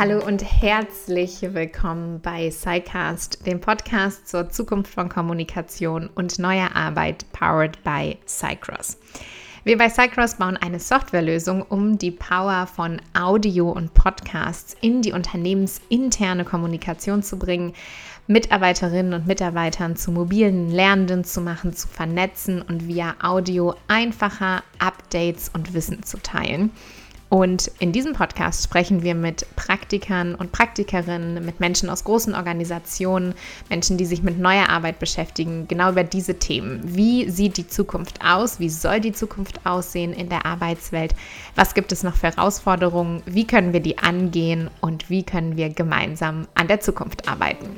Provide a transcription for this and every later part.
Hallo und herzlich willkommen bei SciCast, dem Podcast zur Zukunft von Kommunikation und neuer Arbeit, powered by Cycross. Wir bei Cycross bauen eine Softwarelösung, um die Power von Audio und Podcasts in die unternehmensinterne Kommunikation zu bringen, Mitarbeiterinnen und Mitarbeitern zu mobilen Lernenden zu machen, zu vernetzen und via Audio einfacher Updates und Wissen zu teilen. Und in diesem Podcast sprechen wir mit Praktikern und Praktikerinnen, mit Menschen aus großen Organisationen, Menschen, die sich mit neuer Arbeit beschäftigen, genau über diese Themen. Wie sieht die Zukunft aus? Wie soll die Zukunft aussehen in der Arbeitswelt? Was gibt es noch für Herausforderungen? Wie können wir die angehen? Und wie können wir gemeinsam an der Zukunft arbeiten?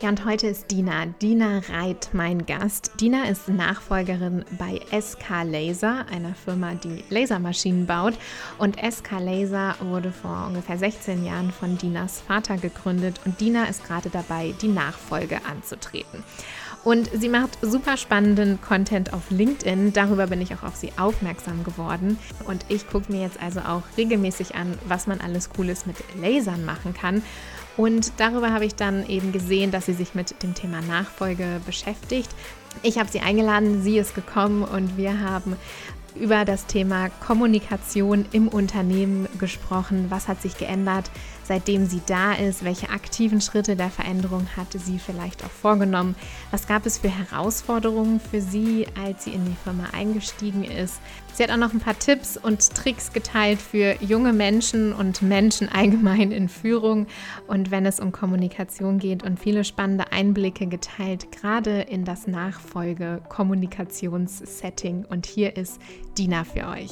Ja, und heute ist Dina, Dina Reit, mein Gast. Dina ist Nachfolgerin bei SK Laser, einer Firma, die Lasermaschinen baut. Und SK Laser wurde vor ungefähr 16 Jahren von Dinas Vater gegründet und Dina ist gerade dabei, die Nachfolge anzutreten. Und sie macht super spannenden Content auf LinkedIn. Darüber bin ich auch auf sie aufmerksam geworden. Und ich gucke mir jetzt also auch regelmäßig an, was man alles Cooles mit Lasern machen kann. Und darüber habe ich dann eben gesehen, dass sie sich mit dem Thema Nachfolge beschäftigt. Ich habe sie eingeladen, sie ist gekommen und wir haben über das Thema Kommunikation im Unternehmen gesprochen. Was hat sich geändert? Seitdem sie da ist? Welche aktiven Schritte der Veränderung hatte sie vielleicht auch vorgenommen? Was gab es für Herausforderungen für sie, als sie in die Firma eingestiegen ist? Sie hat auch noch ein paar Tipps und Tricks geteilt für junge Menschen und Menschen allgemein in Führung und wenn es um Kommunikation geht und viele spannende Einblicke geteilt, gerade in das Nachfolge-Kommunikationssetting. Und hier ist Dina für euch.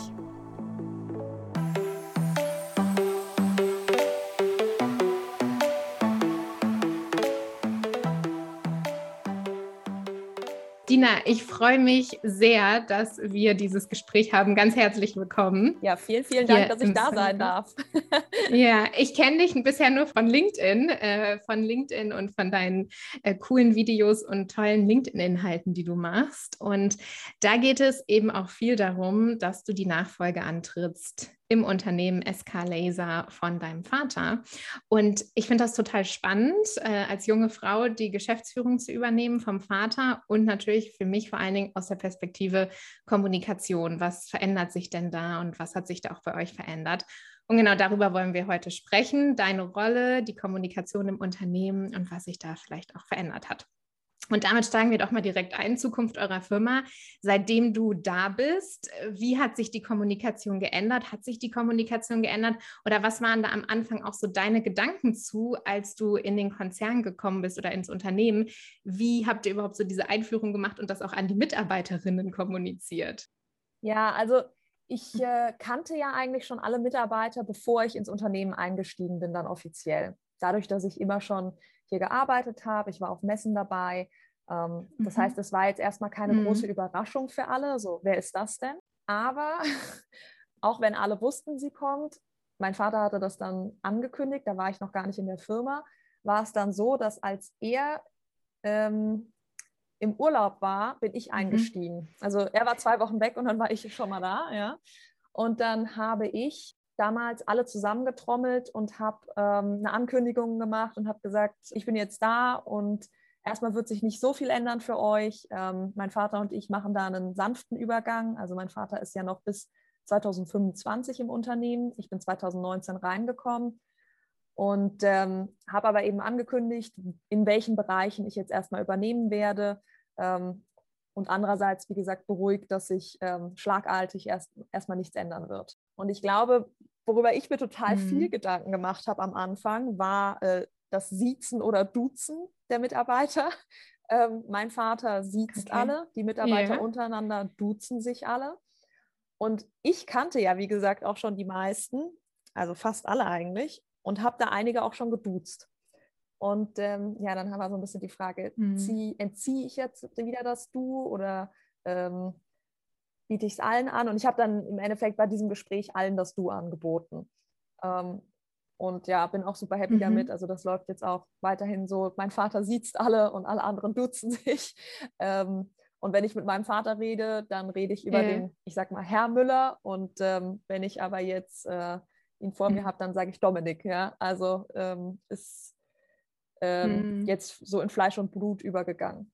Dina, ich freue mich sehr, dass wir dieses Gespräch haben. Ganz herzlich willkommen. Ja, vielen, vielen Dank, dass ich da sein darf. ja, ich kenne dich bisher nur von LinkedIn, äh, von LinkedIn und von deinen äh, coolen Videos und tollen LinkedIn-Inhalten, die du machst. Und da geht es eben auch viel darum, dass du die Nachfolge antrittst im Unternehmen SK Laser von deinem Vater. Und ich finde das total spannend, äh, als junge Frau die Geschäftsführung zu übernehmen vom Vater und natürlich für mich vor allen Dingen aus der Perspektive Kommunikation. Was verändert sich denn da und was hat sich da auch bei euch verändert? Und genau darüber wollen wir heute sprechen. Deine Rolle, die Kommunikation im Unternehmen und was sich da vielleicht auch verändert hat. Und damit steigen wir doch mal direkt ein, Zukunft eurer Firma. Seitdem du da bist, wie hat sich die Kommunikation geändert? Hat sich die Kommunikation geändert? Oder was waren da am Anfang auch so deine Gedanken zu, als du in den Konzern gekommen bist oder ins Unternehmen? Wie habt ihr überhaupt so diese Einführung gemacht und das auch an die Mitarbeiterinnen kommuniziert? Ja, also ich äh, kannte ja eigentlich schon alle Mitarbeiter, bevor ich ins Unternehmen eingestiegen bin, dann offiziell. Dadurch, dass ich immer schon hier gearbeitet habe. Ich war auf Messen dabei. Ähm, mhm. Das heißt, es war jetzt erstmal keine mhm. große Überraschung für alle. So, wer ist das denn? Aber auch wenn alle wussten, sie kommt, mein Vater hatte das dann angekündigt, da war ich noch gar nicht in der Firma, war es dann so, dass als er ähm, im Urlaub war, bin ich mhm. eingestiegen. Mhm. Also er war zwei Wochen weg und dann war ich schon mal da, ja. Und dann habe ich damals alle zusammengetrommelt und habe ähm, eine Ankündigung gemacht und habe gesagt, ich bin jetzt da und erstmal wird sich nicht so viel ändern für euch. Ähm, mein Vater und ich machen da einen sanften Übergang. Also mein Vater ist ja noch bis 2025 im Unternehmen. Ich bin 2019 reingekommen und ähm, habe aber eben angekündigt, in welchen Bereichen ich jetzt erstmal übernehmen werde. Ähm, und andererseits, wie gesagt, beruhigt, dass sich ähm, schlagartig erst erstmal nichts ändern wird. Und ich glaube, worüber ich mir total mhm. viel Gedanken gemacht habe am Anfang, war äh, das Siezen oder Duzen der Mitarbeiter. Ähm, mein Vater siezt okay. alle, die Mitarbeiter yeah. untereinander duzen sich alle. Und ich kannte ja, wie gesagt, auch schon die meisten, also fast alle eigentlich, und habe da einige auch schon geduzt. Und ähm, ja, dann haben wir so ein bisschen die Frage, mhm. entziehe ich jetzt wieder das Du oder ähm, biete ich es allen an. Und ich habe dann im Endeffekt bei diesem Gespräch allen das Du angeboten. Ähm, und ja, bin auch super happy mhm. damit. Also das läuft jetzt auch weiterhin so. Mein Vater sieht alle und alle anderen duzen sich. Ähm, Und wenn ich mit meinem Vater rede, dann rede ich über ja. den, ich sag mal, Herr Müller. Und ähm, wenn ich aber jetzt äh, ihn vor mir mhm. habe, dann sage ich Dominik. Ja, also ähm, ist ähm, mhm. jetzt so in Fleisch und Blut übergegangen.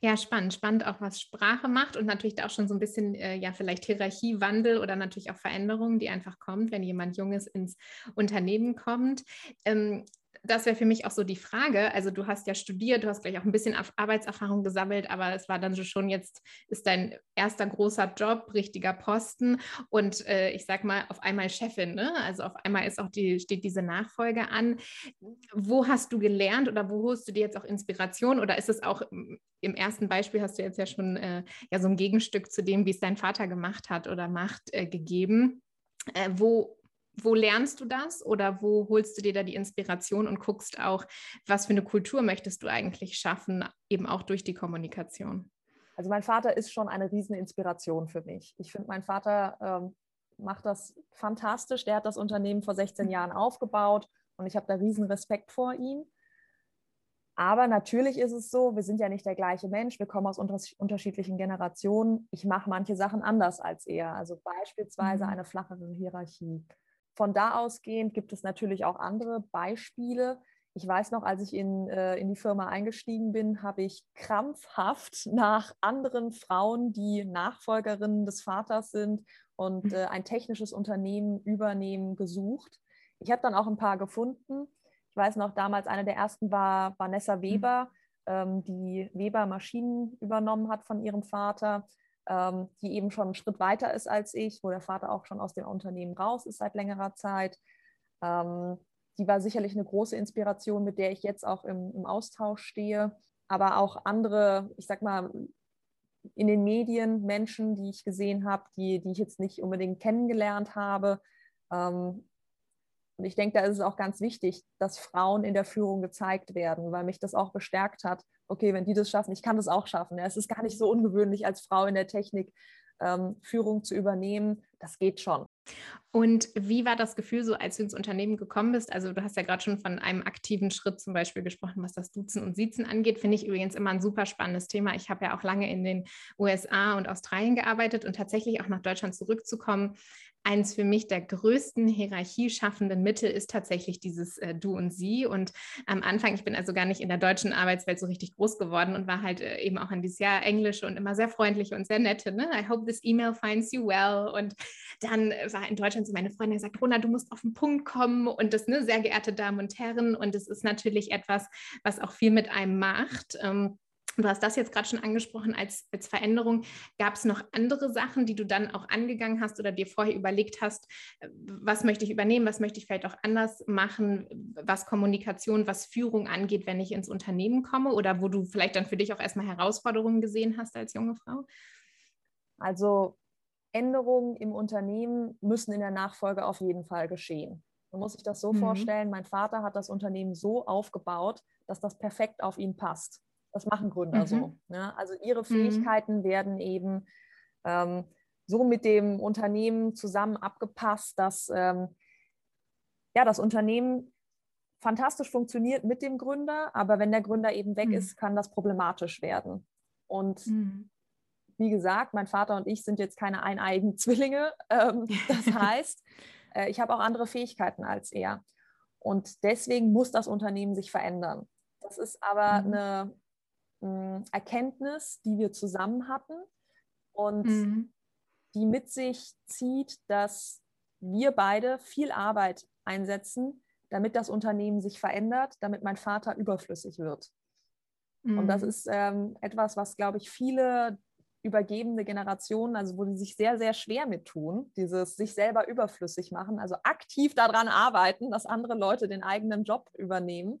Ja, spannend. Spannend auch, was Sprache macht und natürlich auch schon so ein bisschen, äh, ja, vielleicht Hierarchiewandel oder natürlich auch Veränderungen, die einfach kommt, wenn jemand Junges ins Unternehmen kommt. Ähm, das wäre für mich auch so die Frage. Also du hast ja studiert, du hast gleich auch ein bisschen Arbeitserfahrung gesammelt, aber es war dann so schon jetzt, ist dein erster großer Job, richtiger Posten und äh, ich sag mal auf einmal Chefin, ne? Also auf einmal ist auch die, steht diese Nachfolge an. Wo hast du gelernt oder wo holst du dir jetzt auch Inspiration oder ist es auch im ersten Beispiel hast du jetzt ja schon äh, ja so ein Gegenstück zu dem, wie es dein Vater gemacht hat oder macht, äh, gegeben? Äh, wo, wo lernst du das oder wo holst du dir da die Inspiration und guckst auch, was für eine Kultur möchtest du eigentlich schaffen, eben auch durch die Kommunikation? Also mein Vater ist schon eine riesen Inspiration für mich. Ich finde, mein Vater ähm, macht das fantastisch. Der hat das Unternehmen vor 16 Jahren aufgebaut und ich habe da riesen Respekt vor ihm. Aber natürlich ist es so, wir sind ja nicht der gleiche Mensch, wir kommen aus unterschiedlichen Generationen. Ich mache manche Sachen anders als er. Also beispielsweise mhm. eine flachere Hierarchie. Von da ausgehend gibt es natürlich auch andere Beispiele. Ich weiß noch, als ich in, äh, in die Firma eingestiegen bin, habe ich krampfhaft nach anderen Frauen, die Nachfolgerinnen des Vaters sind und mhm. äh, ein technisches Unternehmen übernehmen, gesucht. Ich habe dann auch ein paar gefunden. Ich weiß noch, damals eine der ersten war Vanessa mhm. Weber, ähm, die Weber Maschinen übernommen hat von ihrem Vater ähm, die eben schon einen Schritt weiter ist als ich, wo der Vater auch schon aus dem Unternehmen raus ist seit längerer Zeit. Ähm, die war sicherlich eine große Inspiration, mit der ich jetzt auch im, im Austausch stehe. Aber auch andere, ich sag mal, in den Medien Menschen, die ich gesehen habe, die, die ich jetzt nicht unbedingt kennengelernt habe. Ähm, und ich denke, da ist es auch ganz wichtig, dass Frauen in der Führung gezeigt werden, weil mich das auch bestärkt hat, okay, wenn die das schaffen, ich kann das auch schaffen. Es ist gar nicht so ungewöhnlich, als Frau in der Technik ähm, Führung zu übernehmen. Das geht schon. Und wie war das Gefühl so, als du ins Unternehmen gekommen bist? Also du hast ja gerade schon von einem aktiven Schritt zum Beispiel gesprochen, was das Duzen und Siezen angeht. Finde ich übrigens immer ein super spannendes Thema. Ich habe ja auch lange in den USA und Australien gearbeitet und tatsächlich auch nach Deutschland zurückzukommen, eins für mich der größten hierarchieschaffenden Mittel ist tatsächlich dieses äh, Du und Sie. Und am Anfang, ich bin also gar nicht in der deutschen Arbeitswelt so richtig groß geworden und war halt äh, eben auch in dieses Jahr Englische und immer sehr freundliche und sehr nette. Ne? I hope this email finds you well. Und dann war in Deutschland so meine Freundin gesagt, Rona, du musst auf den Punkt kommen und das, ne, sehr geehrte Damen und Herren. Und es ist natürlich etwas, was auch viel mit einem macht. Ähm, Du hast das jetzt gerade schon angesprochen als, als Veränderung. Gab es noch andere Sachen, die du dann auch angegangen hast oder dir vorher überlegt hast, äh, was möchte ich übernehmen, was möchte ich vielleicht auch anders machen, was Kommunikation, was Führung angeht, wenn ich ins Unternehmen komme oder wo du vielleicht dann für dich auch erstmal Herausforderungen gesehen hast als junge Frau? Also Änderungen im Unternehmen müssen in der Nachfolge auf jeden Fall geschehen. Man muss sich das so mhm. vorstellen, mein Vater hat das Unternehmen so aufgebaut, dass das perfekt auf ihn passt. Das machen Gründer mhm. so. Ne? Also ihre mhm. Fähigkeiten mhm. werden eben ähm, so mit dem Unternehmen zusammen abgepasst, dass ähm, ja, das Unternehmen fantastisch funktioniert mit dem Gründer, aber wenn der Gründer eben weg mhm. ist, kann das problematisch werden. Und mhm. wie gesagt, mein Vater und ich sind jetzt keine eineigen Zwillinge. Ähm, das heißt, äh, ich habe auch andere Fähigkeiten als er. Und deswegen muss das Unternehmen sich verändern. Das ist aber mhm. eine Erkenntnis, die wir zusammen hatten und mhm. die mit sich zieht, dass wir beide viel Arbeit einsetzen, damit das Unternehmen sich verändert, damit mein Vater überflüssig wird. Mhm. Und das ist ähm, etwas, was, glaube ich, viele übergebende Generationen, also wo die sich sehr, sehr schwer mit tun, dieses sich selber überflüssig machen, also aktiv daran arbeiten, dass andere Leute den eigenen Job übernehmen.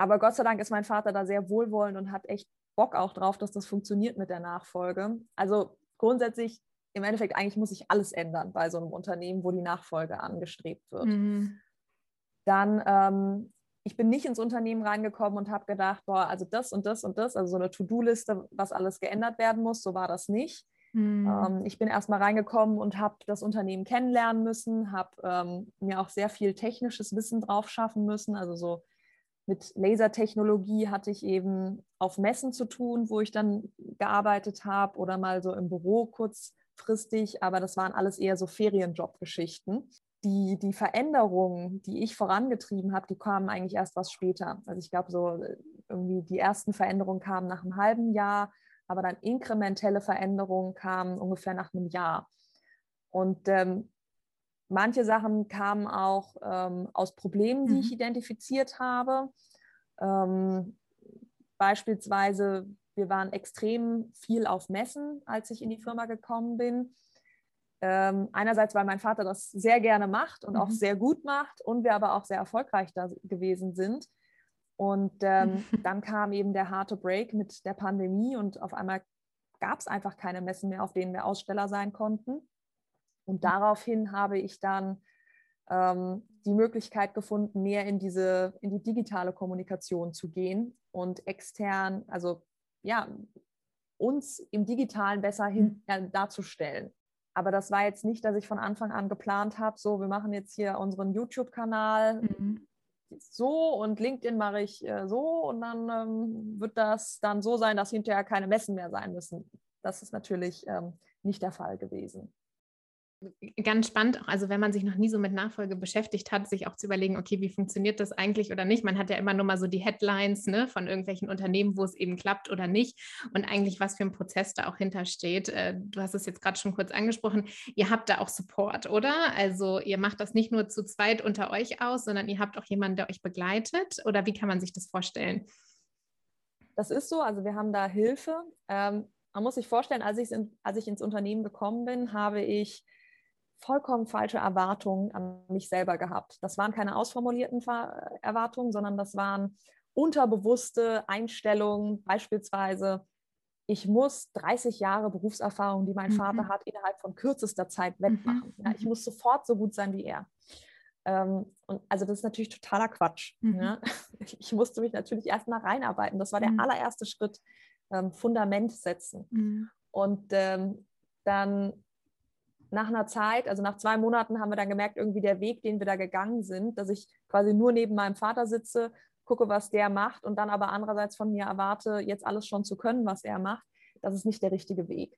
Aber Gott sei Dank ist mein Vater da sehr wohlwollend und hat echt Bock auch drauf, dass das funktioniert mit der Nachfolge. Also grundsätzlich, im Endeffekt, eigentlich muss sich alles ändern bei so einem Unternehmen, wo die Nachfolge angestrebt wird. Mhm. Dann, ähm, ich bin nicht ins Unternehmen reingekommen und habe gedacht, boah, also das und das und das, also so eine To-Do-Liste, was alles geändert werden muss, so war das nicht. Mhm. Ähm, ich bin erstmal reingekommen und habe das Unternehmen kennenlernen müssen, habe ähm, mir auch sehr viel technisches Wissen drauf schaffen müssen, also so mit Lasertechnologie hatte ich eben auf Messen zu tun, wo ich dann gearbeitet habe oder mal so im Büro kurzfristig, aber das waren alles eher so Ferienjobgeschichten. Die, die Veränderungen, die ich vorangetrieben habe, die kamen eigentlich erst was später. Also ich glaube, so irgendwie die ersten Veränderungen kamen nach einem halben Jahr, aber dann inkrementelle Veränderungen kamen ungefähr nach einem Jahr. Und ähm, manche Sachen kamen auch ähm, aus Problemen, die mhm. ich identifiziert habe. Ähm, beispielsweise, wir waren extrem viel auf Messen, als ich in die Firma gekommen bin. Ähm, einerseits, weil mein Vater das sehr gerne macht und mhm. auch sehr gut macht und wir aber auch sehr erfolgreich da gewesen sind. Und ähm, dann kam eben der harte Break mit der Pandemie und auf einmal gab es einfach keine Messen mehr, auf denen wir Aussteller sein konnten. Und daraufhin habe ich dann ähm, die Möglichkeit gefunden, mehr in diese, in die digitale Kommunikation zu gehen und extern, also ja, uns im Digitalen besser hin, äh, darzustellen. Aber das war jetzt nicht, dass ich von Anfang an geplant habe, so, wir machen jetzt hier unseren YouTube-Kanal mhm. so und LinkedIn mache ich äh, so und dann ähm, wird das dann so sein, dass hinterher keine Messen mehr sein müssen. Das ist natürlich ähm, nicht der Fall gewesen ganz spannend, auch also wenn man sich noch nie so mit Nachfolge beschäftigt hat, sich auch zu überlegen, okay, wie funktioniert das eigentlich oder nicht? Man hat ja immer nur mal so die Headlines ne, von irgendwelchen Unternehmen, wo es eben klappt oder nicht und eigentlich was für ein Prozess da auch hintersteht. Äh, du hast es jetzt gerade schon kurz angesprochen, ihr habt da auch Support, oder? Also ihr macht das nicht nur zu zweit unter euch aus, sondern ihr habt auch jemanden, der euch begleitet oder wie kann man sich das vorstellen? Das ist so, also wir haben da Hilfe. Ähm, man muss sich vorstellen, als ich, in, als ich ins Unternehmen gekommen bin, habe ich vollkommen falsche Erwartungen an mich selber gehabt. Das waren keine ausformulierten Erwartungen, sondern das waren unterbewusste Einstellungen, beispielsweise, ich muss 30 Jahre Berufserfahrung, die mein mhm. Vater hat, innerhalb von kürzester Zeit wettmachen. Mhm. Ja, ich mhm. muss sofort so gut sein wie er. Ähm, und also das ist natürlich totaler Quatsch. Mhm. Ja. Ich musste mich natürlich erst mal reinarbeiten. Das war der mhm. allererste Schritt, ähm, Fundament setzen. Mhm. Und ähm, dann nach einer Zeit, also nach zwei Monaten, haben wir dann gemerkt, irgendwie der Weg, den wir da gegangen sind, dass ich quasi nur neben meinem Vater sitze, gucke, was der macht und dann aber andererseits von mir erwarte, jetzt alles schon zu können, was er macht, das ist nicht der richtige Weg.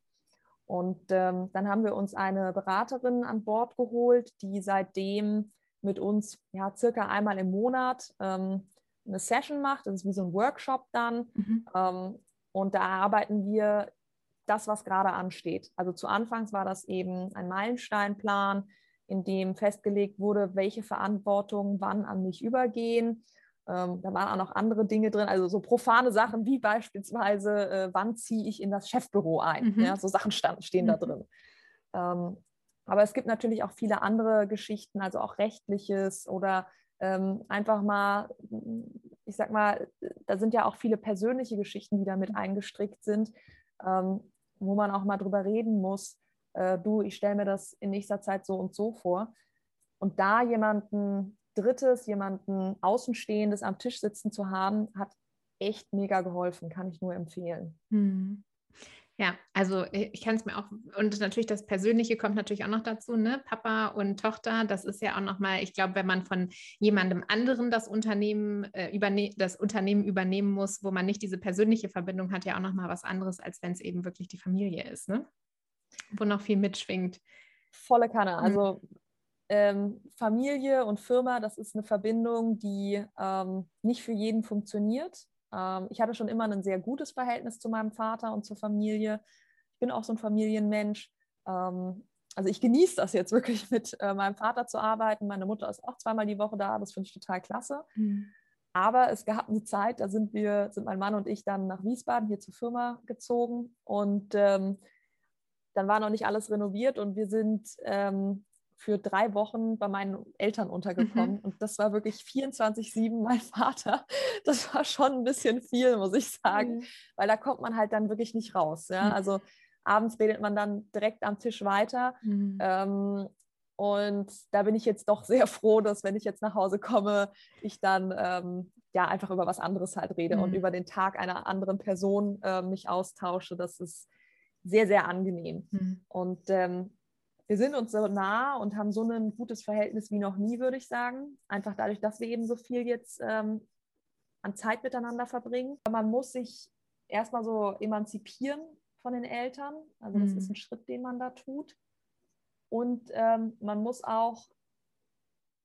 Und ähm, dann haben wir uns eine Beraterin an Bord geholt, die seitdem mit uns ja circa einmal im Monat ähm, eine Session macht. Das ist wie so ein Workshop dann. Mhm. Ähm, und da arbeiten wir das, was gerade ansteht. Also zu Anfangs war das eben ein Meilensteinplan, in dem festgelegt wurde, welche Verantwortung wann an mich übergehen. Ähm, da waren auch noch andere Dinge drin, also so profane Sachen wie beispielsweise, äh, wann ziehe ich in das Chefbüro ein. Mhm. Ja, so Sachen stand, stehen mhm. da drin. Ähm, aber es gibt natürlich auch viele andere Geschichten, also auch rechtliches oder ähm, einfach mal, ich sag mal, da sind ja auch viele persönliche Geschichten, die damit eingestrickt sind. Ähm, wo man auch mal drüber reden muss, äh, du, ich stelle mir das in nächster Zeit so und so vor. Und da jemanden Drittes, jemanden Außenstehendes am Tisch sitzen zu haben, hat echt mega geholfen, kann ich nur empfehlen. Hm. Ja, also äh, ich kann es mir auch, und natürlich das Persönliche kommt natürlich auch noch dazu, ne? Papa und Tochter, das ist ja auch nochmal, ich glaube, wenn man von jemandem anderen das Unternehmen, äh, überne das Unternehmen übernehmen muss, wo man nicht diese persönliche Verbindung hat, ja auch nochmal was anderes, als wenn es eben wirklich die Familie ist, ne? Wo noch viel mitschwingt. Volle Kanne. Mhm. Also ähm, Familie und Firma, das ist eine Verbindung, die ähm, nicht für jeden funktioniert. Ähm, ich hatte schon immer ein sehr gutes Verhältnis zu meinem Vater und zur Familie. Ich bin auch so ein Familienmensch. Ähm, also ich genieße das jetzt wirklich mit äh, meinem Vater zu arbeiten. Meine Mutter ist auch zweimal die Woche da. Das finde ich total klasse. Mhm. Aber es gab eine Zeit, da sind wir, sind mein Mann und ich dann nach Wiesbaden hier zur Firma gezogen und ähm, dann war noch nicht alles renoviert und wir sind ähm, für drei Wochen bei meinen Eltern untergekommen. Mhm. Und das war wirklich 24-7 mein Vater. Das war schon ein bisschen viel, muss ich sagen, mhm. weil da kommt man halt dann wirklich nicht raus. Ja? Mhm. Also abends redet man dann direkt am Tisch weiter. Mhm. Ähm, und da bin ich jetzt doch sehr froh, dass wenn ich jetzt nach Hause komme, ich dann ähm, ja einfach über was anderes halt rede und mhm. über den Tag einer anderen Person äh, mich austausche. Das ist sehr, sehr angenehm. Und ähm, wir sind uns so nah und haben so ein gutes Verhältnis wie noch nie, würde ich sagen. Einfach dadurch, dass wir eben so viel jetzt ähm, an Zeit miteinander verbringen. Man muss sich erstmal so emanzipieren von den Eltern. Also das mhm. ist ein Schritt, den man da tut. Und ähm, man muss auch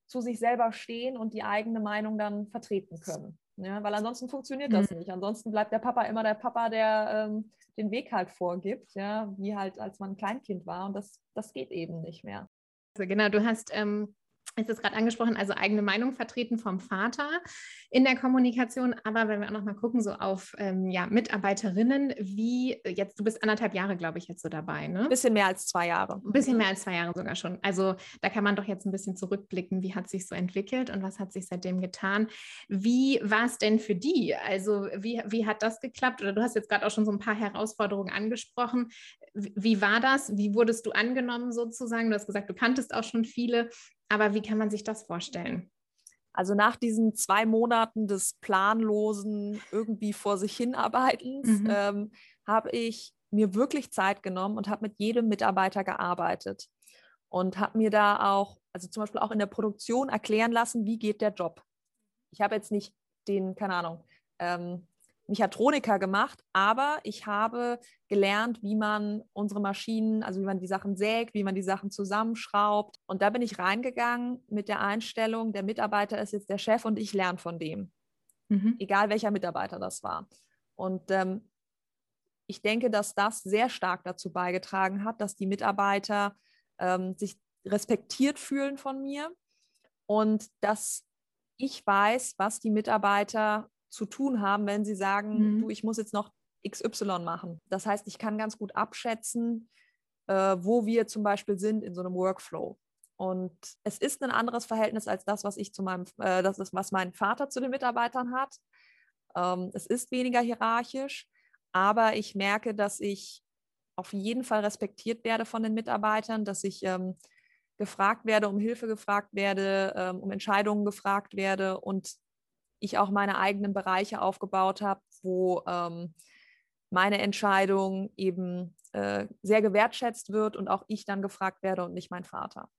zu sich selber stehen und die eigene Meinung dann vertreten können. Ja, weil ansonsten funktioniert das mhm. nicht. Ansonsten bleibt der Papa immer der Papa, der ähm, den Weg halt vorgibt, ja, wie halt als man ein Kleinkind war. Und das, das geht eben nicht mehr. Also genau, du hast ähm, ist es gerade angesprochen, also eigene Meinung vertreten vom Vater in der Kommunikation. Aber wenn wir auch noch mal gucken, so auf ähm, ja, Mitarbeiterinnen, wie jetzt, du bist anderthalb Jahre, glaube ich, jetzt so dabei, ne? Ein bisschen mehr als zwei Jahre. Ein bisschen mehr als zwei Jahre sogar schon. Also da kann man doch jetzt ein bisschen zurückblicken, wie hat sich so entwickelt und was hat sich seitdem getan. Wie war es denn für die? Also wie, wie hat das geklappt? Oder du hast jetzt gerade auch schon so ein paar Herausforderungen angesprochen. Wie war das? Wie wurdest du angenommen sozusagen? Du hast gesagt, du kanntest auch schon viele. Aber wie kann man sich das vorstellen? Also nach diesen zwei Monaten des planlosen, irgendwie vor sich hinarbeitens, mhm. ähm, habe ich mir wirklich Zeit genommen und habe mit jedem Mitarbeiter gearbeitet und habe mir da auch, also zum Beispiel auch in der Produktion erklären lassen, wie geht der Job. Ich habe jetzt nicht den, keine Ahnung, ähm, Mechatroniker gemacht, aber ich habe gelernt, wie man unsere Maschinen, also wie man die Sachen sägt, wie man die Sachen zusammenschraubt. Und da bin ich reingegangen mit der Einstellung, der Mitarbeiter ist jetzt der Chef und ich lerne von dem. Mhm. Egal welcher Mitarbeiter das war. Und ähm, ich denke, dass das sehr stark dazu beigetragen hat, dass die Mitarbeiter ähm, sich respektiert fühlen von mir und dass ich weiß, was die Mitarbeiter zu tun haben, wenn sie sagen, mhm. du, ich muss jetzt noch XY machen. Das heißt, ich kann ganz gut abschätzen, äh, wo wir zum Beispiel sind in so einem Workflow. Und es ist ein anderes Verhältnis als das, was ich zu meinem, äh, das ist, was mein Vater zu den Mitarbeitern hat. Ähm, es ist weniger hierarchisch, aber ich merke, dass ich auf jeden Fall respektiert werde von den Mitarbeitern, dass ich ähm, gefragt werde, um Hilfe gefragt werde, ähm, um Entscheidungen gefragt werde und ich auch meine eigenen Bereiche aufgebaut habe, wo ähm, meine Entscheidung eben äh, sehr gewertschätzt wird und auch ich dann gefragt werde und nicht mein Vater.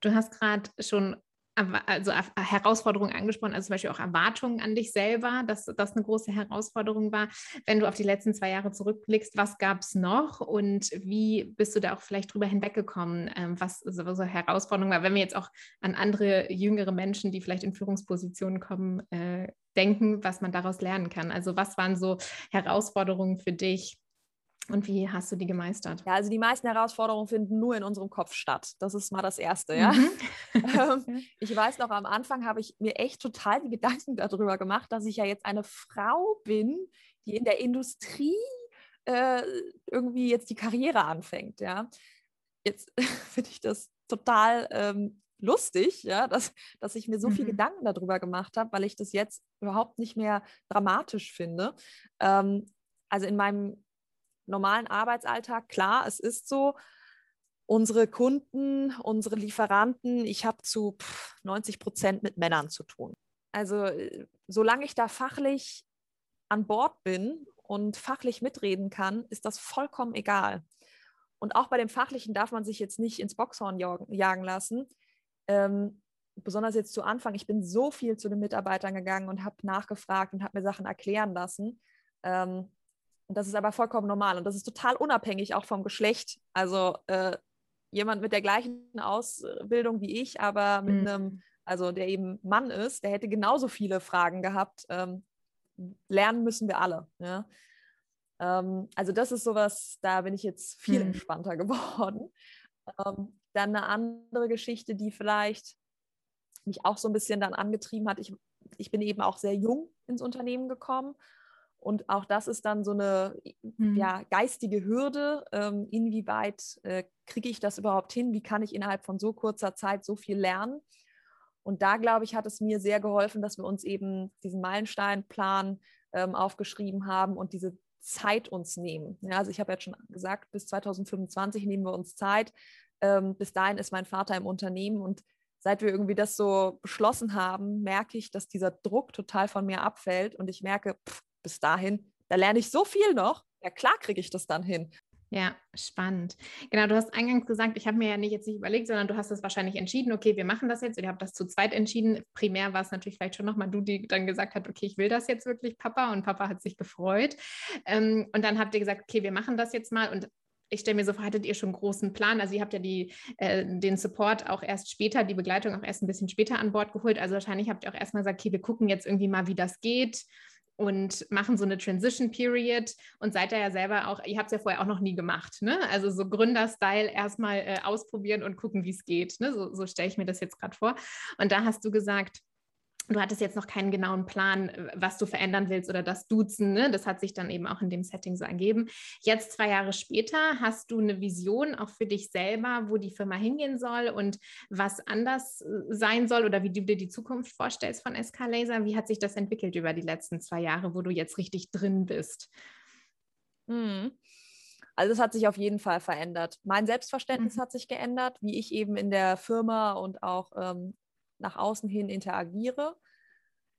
Du hast gerade schon also Herausforderungen angesprochen, also zum Beispiel auch Erwartungen an dich selber, dass das eine große Herausforderung war. Wenn du auf die letzten zwei Jahre zurückblickst, was gab es noch und wie bist du da auch vielleicht drüber hinweggekommen, ähm, was so, so Herausforderungen war, wenn wir jetzt auch an andere jüngere Menschen, die vielleicht in Führungspositionen kommen, äh, denken, was man daraus lernen kann. Also was waren so Herausforderungen für dich, und wie hast du die gemeistert? Ja, also die meisten Herausforderungen finden nur in unserem Kopf statt. Das ist mal das Erste, ja. Mhm. ähm, ich weiß noch, am Anfang habe ich mir echt total die Gedanken darüber gemacht, dass ich ja jetzt eine Frau bin, die in der Industrie äh, irgendwie jetzt die Karriere anfängt, ja. Jetzt finde ich das total ähm, lustig, ja, dass, dass ich mir so mhm. viel Gedanken darüber gemacht habe, weil ich das jetzt überhaupt nicht mehr dramatisch finde. Ähm, also in meinem normalen Arbeitsalltag. Klar, es ist so, unsere Kunden, unsere Lieferanten, ich habe zu 90 Prozent mit Männern zu tun. Also äh, solange ich da fachlich an Bord bin und fachlich mitreden kann, ist das vollkommen egal. Und auch bei dem Fachlichen darf man sich jetzt nicht ins Boxhorn jagen lassen. Ähm, besonders jetzt zu Anfang, ich bin so viel zu den Mitarbeitern gegangen und habe nachgefragt und habe mir Sachen erklären lassen. Ähm, und das ist aber vollkommen normal und das ist total unabhängig auch vom Geschlecht. Also äh, jemand mit der gleichen Ausbildung wie ich, aber mit mhm. einem, also der eben Mann ist, der hätte genauso viele Fragen gehabt. Ähm, lernen müssen wir alle. Ja? Ähm, also das ist sowas, da bin ich jetzt viel mhm. entspannter geworden. Ähm, dann eine andere Geschichte, die vielleicht mich auch so ein bisschen dann angetrieben hat. Ich, ich bin eben auch sehr jung ins Unternehmen gekommen und auch das ist dann so eine mhm. ja, geistige Hürde. Ähm, inwieweit äh, kriege ich das überhaupt hin? Wie kann ich innerhalb von so kurzer Zeit so viel lernen? Und da, glaube ich, hat es mir sehr geholfen, dass wir uns eben diesen Meilensteinplan ähm, aufgeschrieben haben und diese Zeit uns nehmen. Ja, also ich habe jetzt schon gesagt, bis 2025 nehmen wir uns Zeit. Ähm, bis dahin ist mein Vater im Unternehmen und seit wir irgendwie das so beschlossen haben, merke ich, dass dieser Druck total von mir abfällt und ich merke, pff, bis dahin, da lerne ich so viel noch. Ja, klar kriege ich das dann hin. Ja, spannend. Genau, du hast eingangs gesagt, ich habe mir ja nicht jetzt nicht überlegt, sondern du hast es wahrscheinlich entschieden, okay, wir machen das jetzt. Ihr habt das zu zweit entschieden. Primär war es natürlich vielleicht schon nochmal du, die dann gesagt hat, okay, ich will das jetzt wirklich, Papa. Und Papa hat sich gefreut. Ähm, und dann habt ihr gesagt, okay, wir machen das jetzt mal. Und ich stelle mir so vor, hattet ihr schon einen großen Plan? Also ihr habt ja die, äh, den Support auch erst später, die Begleitung auch erst ein bisschen später an Bord geholt. Also wahrscheinlich habt ihr auch erstmal gesagt, okay, wir gucken jetzt irgendwie mal, wie das geht und machen so eine Transition Period und seid da ja selber auch, ihr habt es ja vorher auch noch nie gemacht, ne? Also so Gründerstyle erstmal äh, ausprobieren und gucken, wie es geht. Ne? So, so stelle ich mir das jetzt gerade vor. Und da hast du gesagt, du hattest jetzt noch keinen genauen Plan, äh, was du verändern willst oder das Duzen. Ne? Das hat sich dann eben auch in dem Setting so ergeben. Jetzt, zwei Jahre später, hast du eine Vision auch für dich selber, wo die Firma hingehen soll und was anders äh, sein soll oder wie du dir die Zukunft vorstellst von SK Laser. Wie hat sich das entwickelt über die letzten zwei Jahre, wo du jetzt richtig drin bist? Mhm. Also es hat sich auf jeden Fall verändert. Mein Selbstverständnis mhm. hat sich geändert, wie ich eben in der Firma und auch ähm, nach außen hin interagiere.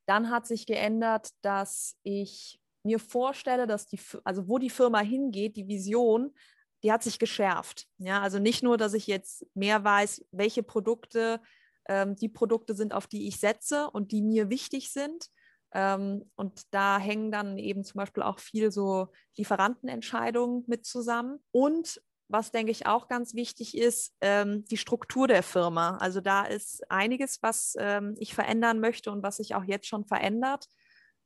Dann hat sich geändert, dass ich mir vorstelle, dass die, also wo die Firma hingeht, die Vision, die hat sich geschärft. Ja, also nicht nur, dass ich jetzt mehr weiß, welche Produkte ähm, die Produkte sind, auf die ich setze und die mir wichtig sind. Ähm, und da hängen dann eben zum Beispiel auch viel so Lieferantenentscheidungen mit zusammen. Und was denke ich auch ganz wichtig ist, ähm, die Struktur der Firma. Also da ist einiges, was ähm, ich verändern möchte und was sich auch jetzt schon verändert.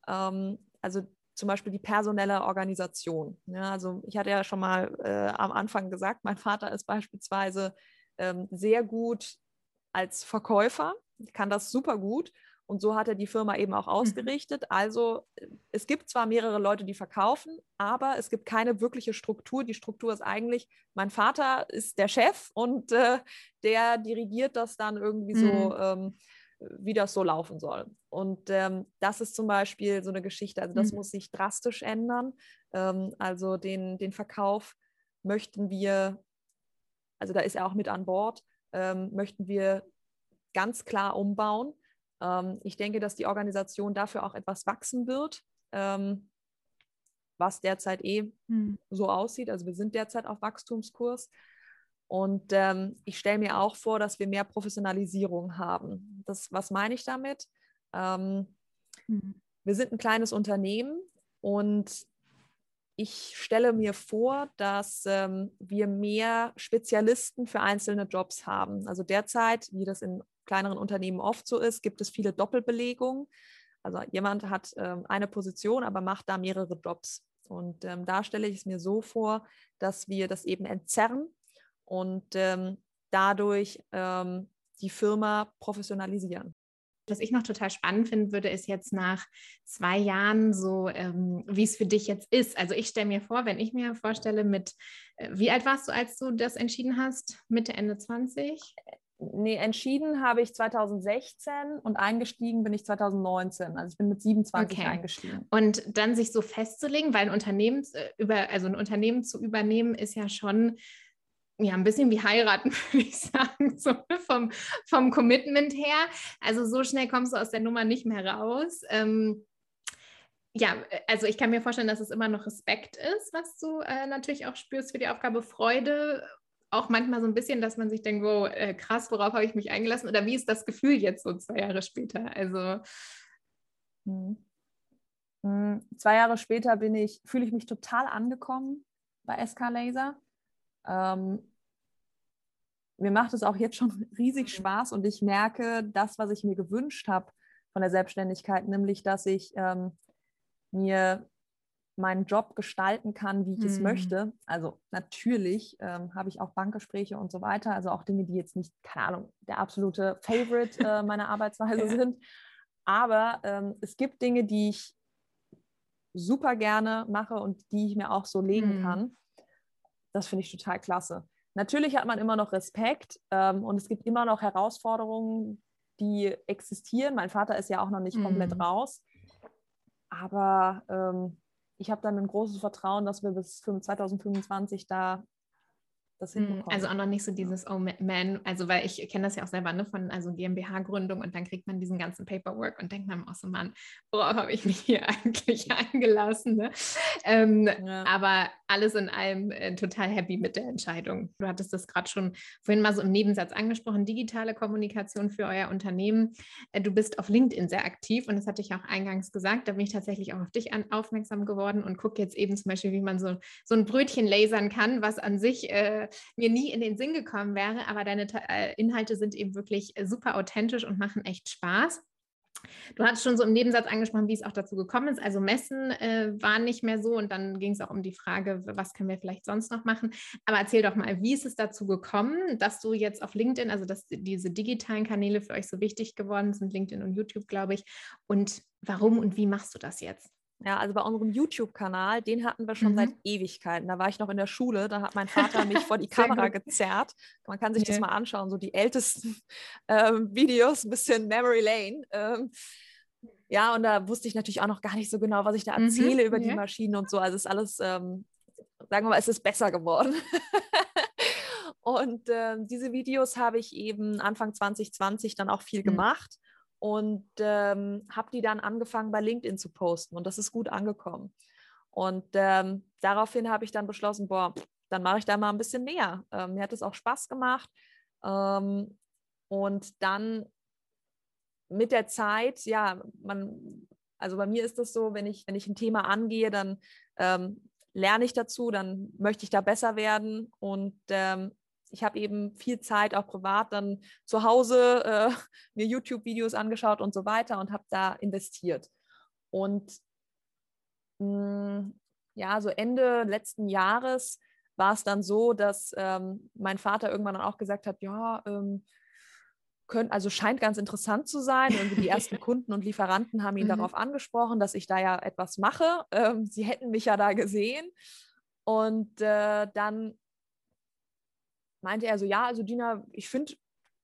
Ähm, also zum Beispiel die personelle Organisation. Ja, also ich hatte ja schon mal äh, am Anfang gesagt, mein Vater ist beispielsweise ähm, sehr gut als Verkäufer, kann das super gut und so hat er die Firma eben auch mhm. ausgerichtet. Also es gibt zwar mehrere Leute, die verkaufen, aber es gibt keine wirkliche Struktur. Die Struktur ist eigentlich, mein Vater ist der Chef und äh, der dirigiert das dann irgendwie mhm. so, ähm, wie das so laufen soll. Und ähm, das ist zum Beispiel so eine Geschichte, also das mhm. muss sich drastisch ändern. Ähm, also den, den Verkauf möchten wir, also da ist er auch mit an Bord, ähm, möchten wir ganz klar umbauen ich denke, dass die Organisation dafür auch etwas wachsen wird, ähm, was derzeit eh mhm. so aussieht. Also wir sind derzeit auf Wachstumskurs. Und ähm, ich stelle mir auch vor, dass wir mehr Professionalisierung haben. Das, was meine ich damit? Ähm, mhm. Wir sind ein kleines Unternehmen und ich stelle mir vor, dass ähm, wir mehr Spezialisten für einzelne Jobs haben. Also derzeit, wie das in kleineren Unternehmen oft so ist, gibt es viele Doppelbelegungen. Also jemand hat ähm, eine Position, aber macht da mehrere Jobs. Und ähm, da stelle ich es mir so vor, dass wir das eben entzerren und ähm, dadurch ähm, die Firma professionalisieren. Was ich noch total spannend finden würde, ist jetzt nach zwei Jahren so, ähm, wie es für dich jetzt ist. Also ich stelle mir vor, wenn ich mir vorstelle, mit, äh, wie alt warst du, als du das entschieden hast? Mitte, Ende 20? Nee, entschieden habe ich 2016 und eingestiegen bin ich 2019. Also ich bin mit 27 okay. eingestiegen. Und dann sich so festzulegen, weil ein Unternehmen äh, über, also ein Unternehmen zu übernehmen, ist ja schon ja, ein bisschen wie heiraten, würde ich sagen, so vom, vom Commitment her. Also so schnell kommst du aus der Nummer nicht mehr raus. Ähm, ja, also ich kann mir vorstellen, dass es immer noch Respekt ist, was du äh, natürlich auch spürst für die Aufgabe, Freude auch manchmal so ein bisschen, dass man sich denkt, wow, äh, krass, worauf habe ich mich eingelassen? Oder wie ist das Gefühl jetzt so zwei Jahre später? Also hm. Hm, zwei Jahre später bin ich, fühle ich mich total angekommen bei SK Laser. Ähm, mir macht es auch jetzt schon riesig mhm. Spaß und ich merke das, was ich mir gewünscht habe von der Selbstständigkeit, nämlich dass ich ähm, mir meinen Job gestalten kann, wie ich hm. es möchte. Also natürlich ähm, habe ich auch Bankgespräche und so weiter, also auch Dinge, die jetzt nicht, keine Ahnung, der absolute Favorite äh, meiner Arbeitsweise ja. sind. Aber ähm, es gibt Dinge, die ich super gerne mache und die ich mir auch so legen hm. kann. Das finde ich total klasse. Natürlich hat man immer noch Respekt ähm, und es gibt immer noch Herausforderungen, die existieren. Mein Vater ist ja auch noch nicht hm. komplett raus. Aber ähm, ich habe dann ein großes Vertrauen, dass wir bis 2025 da das hm, hinbekommen. Also auch noch nicht so dieses, oh man, also weil ich kenne das ja auch selber ne, von also GmbH-Gründung und dann kriegt man diesen ganzen Paperwork und denkt man auch so, Mann, worauf habe ich mich hier eigentlich eingelassen? Ne? Ähm, ja. Aber alles in allem äh, total happy mit der Entscheidung. Du hattest das gerade schon vorhin mal so im Nebensatz angesprochen, digitale Kommunikation für euer Unternehmen. Äh, du bist auf LinkedIn sehr aktiv und das hatte ich auch eingangs gesagt. Da bin ich tatsächlich auch auf dich an, aufmerksam geworden und gucke jetzt eben zum Beispiel, wie man so, so ein Brötchen lasern kann, was an sich äh, mir nie in den Sinn gekommen wäre. Aber deine äh, Inhalte sind eben wirklich äh, super authentisch und machen echt Spaß. Du hattest schon so im Nebensatz angesprochen, wie es auch dazu gekommen ist. Also Messen äh, waren nicht mehr so und dann ging es auch um die Frage, was können wir vielleicht sonst noch machen. Aber erzähl doch mal, wie ist es dazu gekommen, dass du jetzt auf LinkedIn, also dass diese digitalen Kanäle für euch so wichtig geworden sind, LinkedIn und YouTube, glaube ich. Und warum und wie machst du das jetzt? Ja, also bei unserem YouTube-Kanal, den hatten wir schon mhm. seit Ewigkeiten. Da war ich noch in der Schule, da hat mein Vater mich vor die Kamera gezerrt. Man kann sich yeah. das mal anschauen, so die ältesten ähm, Videos, ein bisschen Memory Lane. Ähm, ja, und da wusste ich natürlich auch noch gar nicht so genau, was ich da mhm. erzähle mhm. über yeah. die Maschinen und so. Also ist alles, ähm, sagen wir mal, es ist besser geworden. und ähm, diese Videos habe ich eben Anfang 2020 dann auch viel mhm. gemacht und ähm, habe die dann angefangen bei LinkedIn zu posten und das ist gut angekommen. Und ähm, daraufhin habe ich dann beschlossen, boah, dann mache ich da mal ein bisschen mehr. Ähm, mir hat es auch Spaß gemacht. Ähm, und dann mit der Zeit, ja, man, also bei mir ist das so, wenn ich, wenn ich ein Thema angehe, dann ähm, lerne ich dazu, dann möchte ich da besser werden und ähm, ich habe eben viel Zeit auch privat dann zu Hause äh, mir YouTube-Videos angeschaut und so weiter und habe da investiert. Und mh, mm, ja, so Ende letzten Jahres war es dann so, dass ähm, mein Vater irgendwann dann auch gesagt hat, ja, ähm, können, also scheint ganz interessant zu sein. Irgendwie die ersten Kunden und Lieferanten haben ihn mhm. darauf angesprochen, dass ich da ja etwas mache. Ähm, sie hätten mich ja da gesehen. Und äh, dann meinte er so, ja, also Dina, ich finde,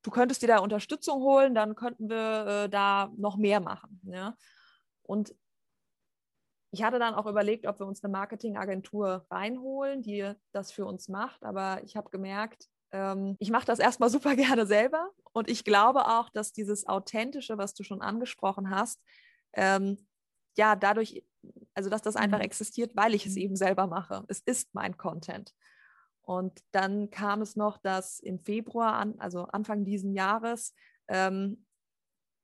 du könntest dir da Unterstützung holen, dann könnten wir äh, da noch mehr machen. Ja? Und ich hatte dann auch überlegt, ob wir uns eine Marketingagentur reinholen, die das für uns macht. Aber ich habe gemerkt, ähm, ich mache das erstmal super gerne selber. Und ich glaube auch, dass dieses Authentische, was du schon angesprochen hast, ähm, ja, dadurch, also dass das einfach mhm. existiert, weil ich es mhm. eben selber mache. Es ist mein Content. Und dann kam es noch, dass im Februar, an, also Anfang diesen Jahres, ähm,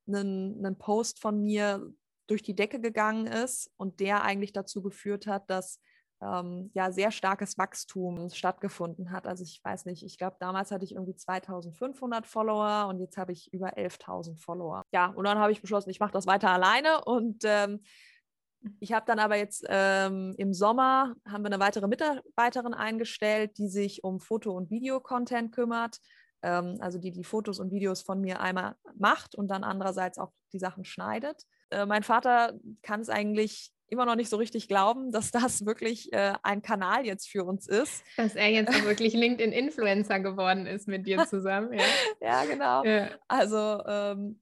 ein, Post von mir durch die Decke gegangen ist und der eigentlich dazu geführt hat, dass ähm, ja sehr starkes Wachstum stattgefunden hat. Also ich weiß nicht, ich glaube damals hatte ich irgendwie 2500 Follower und jetzt habe ich über 11.000 Follower. Ja, und dann habe ich beschlossen, ich mache das weiter alleine und ähm, ich habe dann aber jetzt ähm, im Sommer haben wir eine weitere Mitarbeiterin eingestellt, die sich um Foto- und Videocontent kümmert. Ähm, also die die Fotos und Videos von mir einmal macht und dann andererseits auch die Sachen schneidet. Äh, mein Vater kann es eigentlich immer noch nicht so richtig glauben, dass das wirklich äh, ein Kanal jetzt für uns ist. Dass er jetzt wirklich LinkedIn-Influencer geworden ist mit dir zusammen. Ja, ja genau. Ja. Also ähm,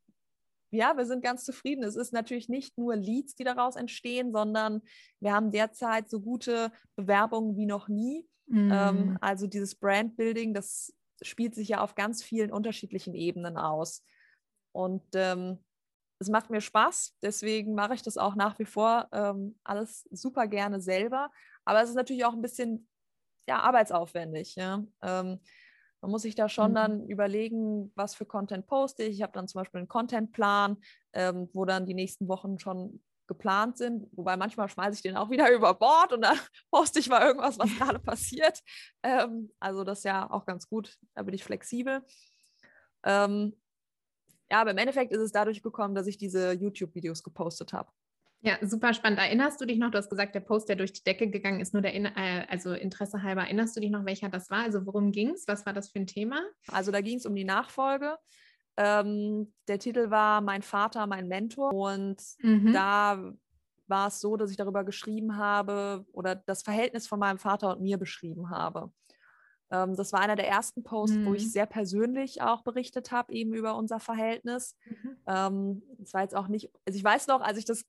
ja, wir sind ganz zufrieden. Es ist natürlich nicht nur Leads, die daraus entstehen, sondern wir haben derzeit so gute Bewerbungen wie noch nie. Mm. Ähm, mhm. also dieses Brandbuilding, das spielt sich ja auf ganz vielen unterschiedlichen Ebenen aus. Und ähm, es macht mir Spaß, deswegen mache ich das auch nach wie vor ähm, alles super gerne selber. Aber es ist natürlich auch ein bisschen ja, arbeitsaufwendig. Ja? Ähm, man muss sich da schon mhm. dann überlegen, was für Content poste ich. Ich habe dann zum Beispiel einen Contentplan, ähm, wo dann die nächsten Wochen schon geplant sind. Wobei manchmal schmeiße ich den auch wieder über Bord und dann poste ich mal irgendwas, was gerade passiert. Ähm, also das ist ja auch ganz gut. Da bin ich flexibel. Ähm, ja, aber im Endeffekt ist es dadurch gekommen, dass ich diese YouTube-Videos gepostet habe. Ja, super spannend. Erinnerst du dich noch, du hast gesagt, der Post, der durch die Decke gegangen ist, nur der, äh, also Interesse halber, erinnerst du dich noch, welcher das war? Also worum ging es? Was war das für ein Thema? Also da ging es um die Nachfolge. Ähm, der Titel war Mein Vater, mein Mentor. Und mhm. da war es so, dass ich darüber geschrieben habe oder das Verhältnis von meinem Vater und mir beschrieben habe. Ähm, das war einer der ersten Posts, mhm. wo ich mhm. sehr persönlich auch berichtet habe, eben über unser Verhältnis. Mhm. Ähm, das war jetzt auch nicht, also ich weiß noch, als ich das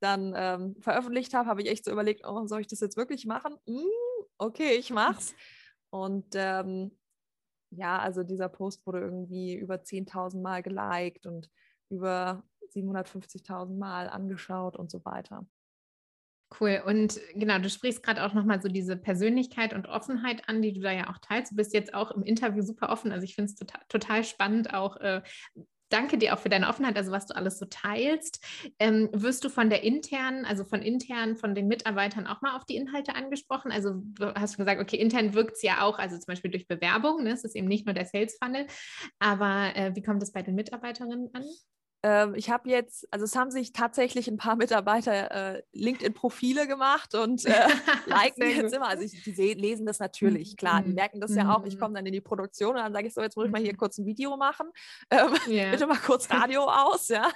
dann ähm, veröffentlicht habe, habe ich echt so überlegt, oh, soll ich das jetzt wirklich machen? Mm, okay, ich mach's. Und ähm, ja, also dieser Post wurde irgendwie über 10.000 Mal geliked und über 750.000 Mal angeschaut und so weiter. Cool. Und genau, du sprichst gerade auch nochmal so diese Persönlichkeit und Offenheit an, die du da ja auch teilst. Du bist jetzt auch im Interview super offen. Also ich finde es total, total spannend, auch äh, danke dir auch für deine Offenheit, also was du alles so teilst. Ähm, wirst du von der internen, also von intern, von den Mitarbeitern auch mal auf die Inhalte angesprochen? Also du hast gesagt, okay, intern wirkt es ja auch, also zum Beispiel durch Bewerbung, ne? es ist eben nicht nur der Sales Funnel, aber äh, wie kommt es bei den Mitarbeiterinnen an? Ähm, ich habe jetzt, also es haben sich tatsächlich ein paar Mitarbeiter äh, LinkedIn-Profile gemacht und äh, liken jetzt immer. Also ich, die lesen das natürlich, klar, die mhm. merken das ja auch. Ich mhm. komme dann in die Produktion und dann sage ich so, jetzt muss ich mal hier mhm. kurz ein Video machen. Ähm, yeah. Bitte mal kurz Radio aus, ja.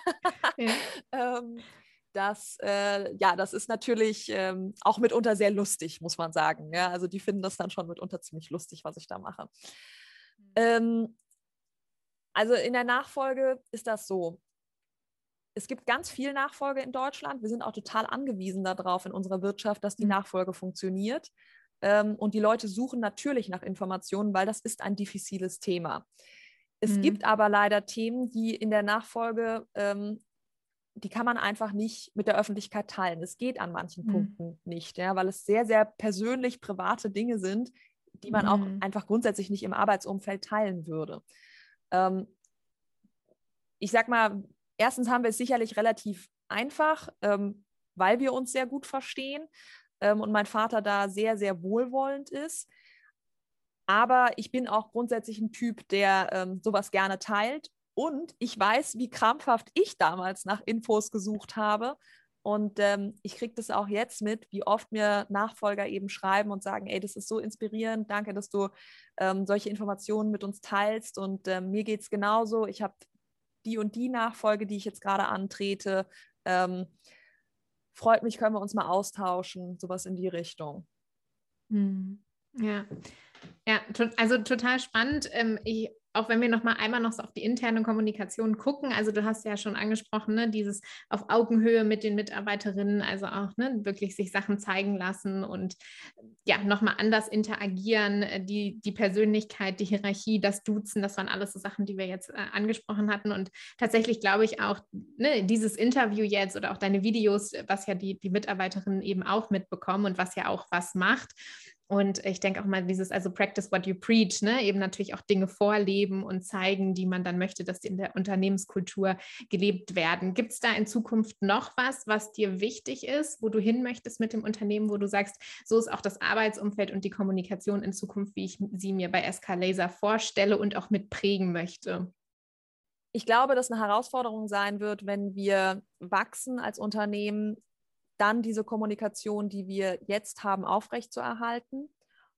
ja. ähm, das, äh, ja, das ist natürlich ähm, auch mitunter sehr lustig, muss man sagen. Ja, also die finden das dann schon mitunter ziemlich lustig, was ich da mache. Ähm, also in der Nachfolge ist das so es gibt ganz viel Nachfolge in Deutschland. Wir sind auch total angewiesen darauf in unserer Wirtschaft, dass die mhm. Nachfolge funktioniert. Ähm, und die Leute suchen natürlich nach Informationen, weil das ist ein diffiziles Thema. Es mhm. gibt aber leider Themen, die in der Nachfolge, ähm, die kann man einfach nicht mit der Öffentlichkeit teilen. Es geht an manchen mhm. Punkten nicht, ja, weil es sehr, sehr persönlich private Dinge sind, die man auch mhm. einfach grundsätzlich nicht im Arbeitsumfeld teilen würde. Ähm, ich sag mal, erstens haben wir es sicherlich relativ einfach, ähm, weil wir uns sehr gut verstehen ähm, und mein Vater da sehr, sehr wohlwollend ist. Aber ich bin auch grundsätzlich ein Typ, der ähm, sowas gerne teilt. Und ich weiß, wie krampfhaft ich damals nach Infos gesucht habe. Und ähm, ich kriege das auch jetzt mit, wie oft mir Nachfolger eben schreiben und sagen, ey, das ist so inspirierend, danke, dass du ähm, solche Informationen mit uns teilst. Und ähm, mir geht es genauso. Ich habe die und die Nachfolge, die ich jetzt gerade antrete. Ähm, freut mich, können wir uns mal austauschen, sowas in die Richtung. Hm. Ja. Ja, also total spannend. Ähm, ich auch wenn wir noch mal einmal noch so auf die interne Kommunikation gucken, also du hast ja schon angesprochen, ne, dieses auf Augenhöhe mit den Mitarbeiterinnen, also auch ne, wirklich sich Sachen zeigen lassen und ja, noch mal anders interagieren, äh, die, die Persönlichkeit, die Hierarchie, das Duzen, das waren alles so Sachen, die wir jetzt äh, angesprochen hatten und tatsächlich glaube ich auch, ne, dieses Interview jetzt oder auch deine Videos, was ja die, die Mitarbeiterinnen eben auch mitbekommen und was ja auch was macht, und ich denke auch mal dieses, also practice what you preach, ne? eben natürlich auch Dinge vorleben und zeigen, die man dann möchte, dass die in der Unternehmenskultur gelebt werden. Gibt es da in Zukunft noch was, was dir wichtig ist, wo du hin möchtest mit dem Unternehmen, wo du sagst, so ist auch das Arbeitsumfeld und die Kommunikation in Zukunft, wie ich sie mir bei SK Laser vorstelle und auch mitprägen möchte? Ich glaube, dass eine Herausforderung sein wird, wenn wir wachsen als Unternehmen, dann diese Kommunikation, die wir jetzt haben, aufrechtzuerhalten.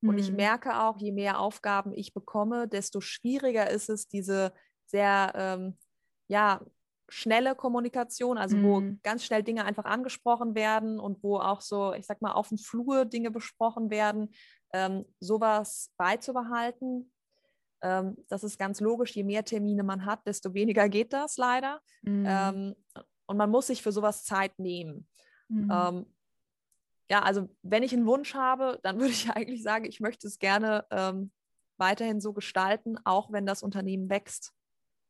Und ich mhm. merke auch, je mehr Aufgaben ich bekomme, desto schwieriger ist es, diese sehr ähm, ja, schnelle Kommunikation, also mhm. wo ganz schnell Dinge einfach angesprochen werden und wo auch so, ich sag mal, auf dem Flur Dinge besprochen werden, ähm, sowas beizubehalten. Ähm, das ist ganz logisch, je mehr Termine man hat, desto weniger geht das leider. Mhm. Ähm, und man muss sich für sowas Zeit nehmen. Mhm. Ähm, ja, also wenn ich einen Wunsch habe, dann würde ich eigentlich sagen, ich möchte es gerne ähm, weiterhin so gestalten, auch wenn das Unternehmen wächst.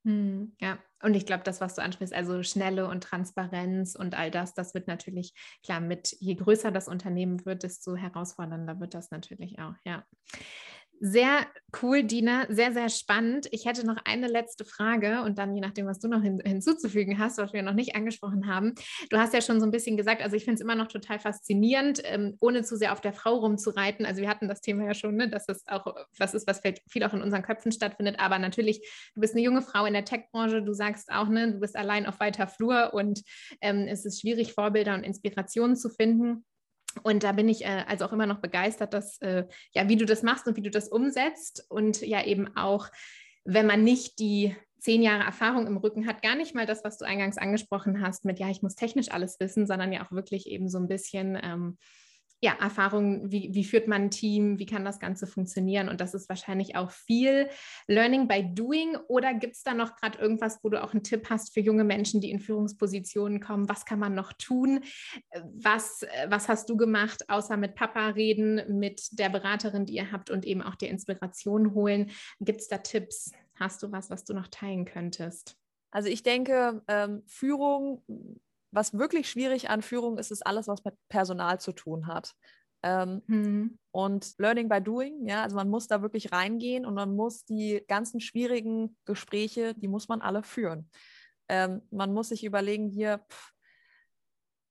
Hm, ja, und ich glaube, das, was du ansprichst, also Schnelle und Transparenz und all das, das wird natürlich, klar, mit je größer das Unternehmen wird, desto herausfordernder wird das natürlich auch, ja. Sehr cool, Dina, sehr, sehr spannend. Ich hätte noch eine letzte Frage und dann je nachdem, was du noch hin, hinzuzufügen hast, was wir noch nicht angesprochen haben. Du hast ja schon so ein bisschen gesagt, also ich finde es immer noch total faszinierend, ähm, ohne zu sehr auf der Frau rumzureiten. Also wir hatten das Thema ja schon, ne, dass das auch was ist, was viel auch in unseren Köpfen stattfindet. Aber natürlich, du bist eine junge Frau in der Tech-Branche, du sagst auch, ne, du bist allein auf weiter Flur und ähm, es ist schwierig, Vorbilder und Inspirationen zu finden. Und da bin ich äh, also auch immer noch begeistert, dass, äh, ja, wie du das machst und wie du das umsetzt. Und ja, eben auch, wenn man nicht die zehn Jahre Erfahrung im Rücken hat, gar nicht mal das, was du eingangs angesprochen hast, mit ja, ich muss technisch alles wissen, sondern ja auch wirklich eben so ein bisschen ähm, ja, Erfahrungen, wie, wie führt man ein Team, wie kann das Ganze funktionieren? Und das ist wahrscheinlich auch viel Learning by Doing. Oder gibt es da noch gerade irgendwas, wo du auch einen Tipp hast für junge Menschen, die in Führungspositionen kommen, was kann man noch tun, was, was hast du gemacht, außer mit Papa reden, mit der Beraterin, die ihr habt und eben auch die Inspiration holen, gibt es da Tipps, hast du was, was du noch teilen könntest? Also ich denke, ähm, Führung was wirklich schwierig an Führung ist, ist alles, was mit Personal zu tun hat. Ähm, mhm. Und Learning by Doing, ja, also man muss da wirklich reingehen und man muss die ganzen schwierigen Gespräche, die muss man alle führen. Ähm, man muss sich überlegen, hier, pff,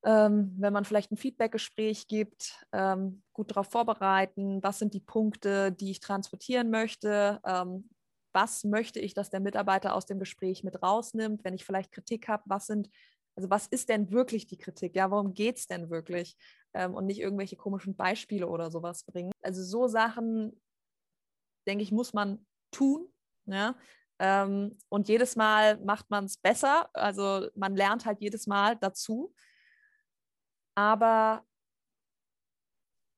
ähm, wenn man vielleicht ein Feedbackgespräch gibt, ähm, gut darauf vorbereiten, was sind die Punkte, die ich transportieren möchte, ähm, was möchte ich, dass der Mitarbeiter aus dem Gespräch mit rausnimmt, wenn ich vielleicht Kritik habe, was sind also was ist denn wirklich die Kritik? Ja, worum geht es denn wirklich? Ähm, und nicht irgendwelche komischen Beispiele oder sowas bringen. Also so Sachen, denke ich, muss man tun. Ja? Ähm, und jedes Mal macht man es besser. Also man lernt halt jedes Mal dazu. Aber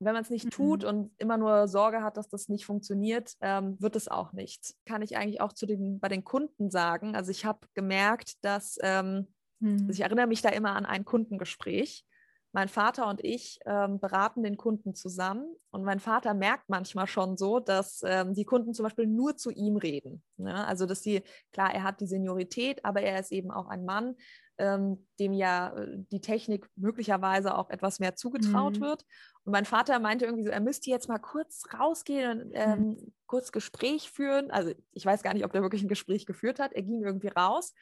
wenn man es nicht mhm. tut und immer nur Sorge hat, dass das nicht funktioniert, ähm, wird es auch nichts. Kann ich eigentlich auch zu den, bei den Kunden sagen. Also ich habe gemerkt, dass ähm, Mhm. Also ich erinnere mich da immer an ein Kundengespräch. Mein Vater und ich ähm, beraten den Kunden zusammen und mein Vater merkt manchmal schon so, dass ähm, die Kunden zum Beispiel nur zu ihm reden. Ne? Also dass sie, klar, er hat die Seniorität, aber er ist eben auch ein Mann, ähm, dem ja äh, die Technik möglicherweise auch etwas mehr zugetraut mhm. wird. Und mein Vater meinte irgendwie so, er müsste jetzt mal kurz rausgehen und ähm, mhm. kurz Gespräch führen. Also ich weiß gar nicht, ob der wirklich ein Gespräch geführt hat. Er ging irgendwie raus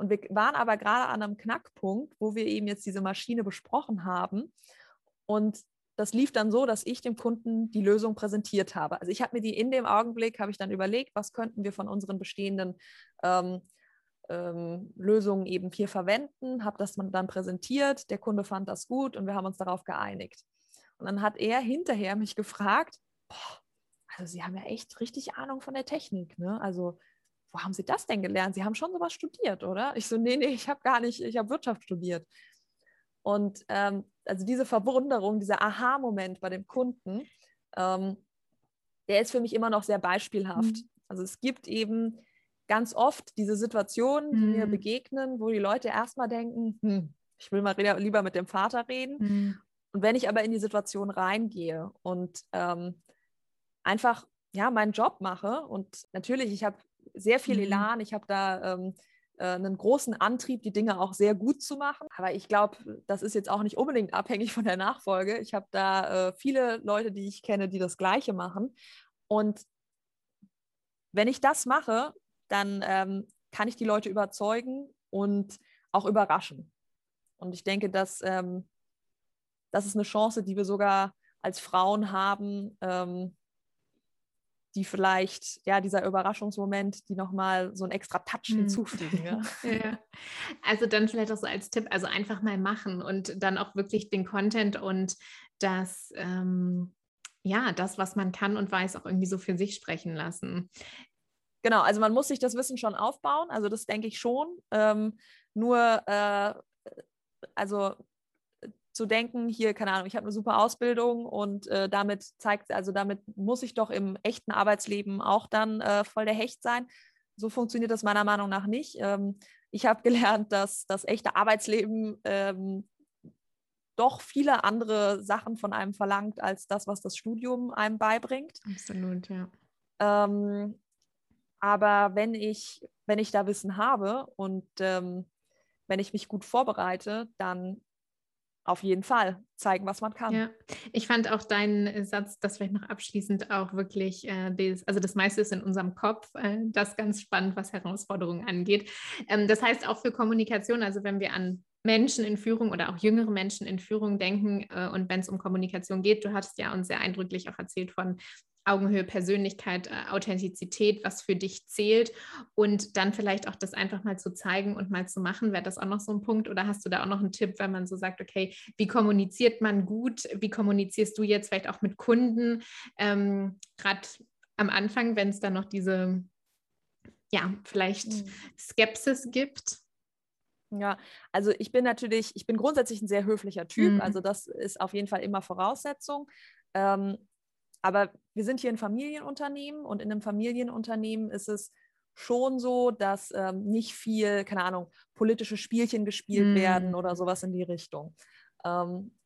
und wir waren aber gerade an einem Knackpunkt, wo wir eben jetzt diese Maschine besprochen haben. Und das lief dann so, dass ich dem Kunden die Lösung präsentiert habe. Also ich habe mir die in dem Augenblick, habe ich dann überlegt, was könnten wir von unseren bestehenden ähm, ähm, Lösungen eben hier verwenden, habe das dann präsentiert, der Kunde fand das gut und wir haben uns darauf geeinigt. Und dann hat er hinterher mich gefragt, boah, also Sie haben ja echt richtig Ahnung von der Technik. Ne? Also wo haben Sie das denn gelernt? Sie haben schon sowas studiert, oder? Ich so, nee, nee, ich habe gar nicht, ich habe Wirtschaft studiert. Und ähm, also diese Verwunderung, dieser Aha-Moment bei dem Kunden, ähm, der ist für mich immer noch sehr beispielhaft. Mhm. Also es gibt eben ganz oft diese Situationen, die mhm. mir begegnen, wo die Leute erstmal denken, hm, ich will mal lieber mit dem Vater reden. Mhm. Und wenn ich aber in die Situation reingehe und ähm, einfach ja meinen Job mache und natürlich, ich habe sehr viel mhm. Elan. Ich habe da ähm, äh, einen großen Antrieb, die Dinge auch sehr gut zu machen. Aber ich glaube, das ist jetzt auch nicht unbedingt abhängig von der Nachfolge. Ich habe da äh, viele Leute, die ich kenne, die das Gleiche machen. Und wenn ich das mache, dann ähm, kann ich die Leute überzeugen und auch überraschen. Und ich denke, dass ähm, das ist eine Chance, die wir sogar als Frauen haben, ähm, die vielleicht, ja, dieser Überraschungsmoment, die nochmal so einen extra Touch hm. hinzufügen. Ja. ja. Also dann vielleicht auch so als Tipp, also einfach mal machen und dann auch wirklich den Content und das, ähm, ja, das, was man kann und weiß, auch irgendwie so für sich sprechen lassen. Genau, also man muss sich das Wissen schon aufbauen, also das denke ich schon. Ähm, nur, äh, also zu denken, hier, keine Ahnung, ich habe eine super Ausbildung und äh, damit zeigt, also damit muss ich doch im echten Arbeitsleben auch dann äh, voll der Hecht sein. So funktioniert das meiner Meinung nach nicht. Ähm, ich habe gelernt, dass das echte Arbeitsleben ähm, doch viele andere Sachen von einem verlangt, als das, was das Studium einem beibringt. Absolut, ja. Ähm, aber wenn ich, wenn ich da Wissen habe und ähm, wenn ich mich gut vorbereite, dann auf jeden Fall zeigen, was man kann. Ja, ich fand auch deinen Satz, das vielleicht noch abschließend auch wirklich, äh, des, also das meiste ist in unserem Kopf, äh, das ganz spannend, was Herausforderungen angeht. Ähm, das heißt auch für Kommunikation, also wenn wir an Menschen in Führung oder auch jüngere Menschen in Führung denken äh, und wenn es um Kommunikation geht, du hattest ja uns sehr eindrücklich auch erzählt von Augenhöhe, Persönlichkeit, äh, Authentizität, was für dich zählt und dann vielleicht auch das einfach mal zu zeigen und mal zu machen. Wäre das auch noch so ein Punkt oder hast du da auch noch einen Tipp, wenn man so sagt, okay, wie kommuniziert man gut? Wie kommunizierst du jetzt vielleicht auch mit Kunden? Ähm, Gerade am Anfang, wenn es dann noch diese, ja, vielleicht mhm. Skepsis gibt? Ja, also ich bin natürlich, ich bin grundsätzlich ein sehr höflicher Typ, mhm. also das ist auf jeden Fall immer Voraussetzung. Ähm, aber wir sind hier ein Familienunternehmen und in einem Familienunternehmen ist es schon so, dass ähm, nicht viel, keine Ahnung, politische Spielchen gespielt mhm. werden oder sowas in die Richtung. Ähm,